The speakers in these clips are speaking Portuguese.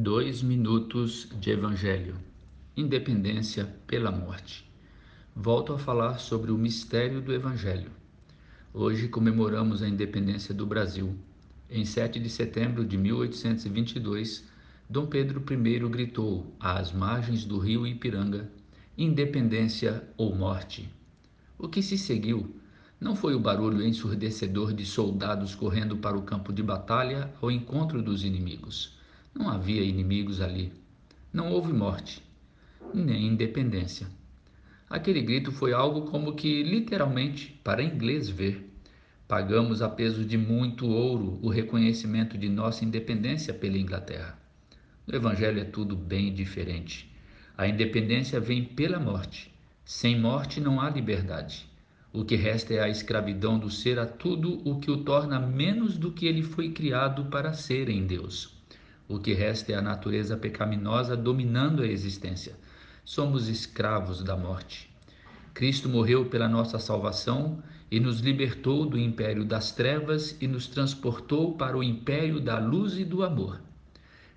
Dois minutos de Evangelho. Independência pela morte. Volto a falar sobre o mistério do Evangelho. Hoje comemoramos a independência do Brasil. Em 7 de setembro de 1822, Dom Pedro I gritou às margens do rio Ipiranga: Independência ou morte. O que se seguiu não foi o barulho ensurdecedor de soldados correndo para o campo de batalha ao encontro dos inimigos não havia inimigos ali. Não houve morte, nem independência. Aquele grito foi algo como que, literalmente, para inglês ver. Pagamos a peso de muito ouro o reconhecimento de nossa independência pela Inglaterra. No Evangelho é tudo bem diferente. A independência vem pela morte. Sem morte não há liberdade. O que resta é a escravidão do ser a tudo o que o torna menos do que ele foi criado para ser em Deus. O que resta é a natureza pecaminosa dominando a existência. Somos escravos da morte. Cristo morreu pela nossa salvação e nos libertou do império das trevas e nos transportou para o império da luz e do amor.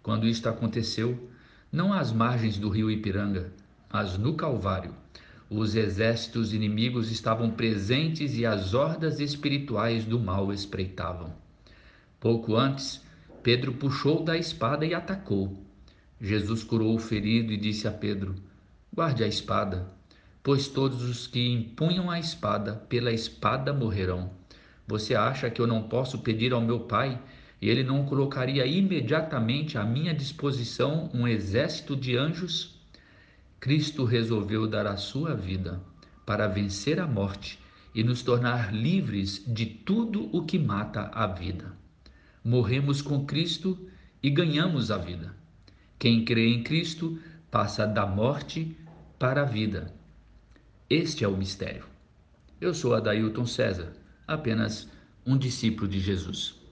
Quando isto aconteceu, não às margens do rio Ipiranga, mas no Calvário, os exércitos inimigos estavam presentes e as hordas espirituais do mal espreitavam. Pouco antes, Pedro puxou da espada e atacou. Jesus curou o ferido e disse a Pedro: Guarde a espada, pois todos os que empunham a espada, pela espada morrerão. Você acha que eu não posso pedir ao meu Pai e ele não colocaria imediatamente à minha disposição um exército de anjos? Cristo resolveu dar a sua vida para vencer a morte e nos tornar livres de tudo o que mata a vida morremos com Cristo e ganhamos a vida. Quem crê em Cristo passa da morte para a vida. Este é o mistério. Eu sou Adailton César, apenas um discípulo de Jesus.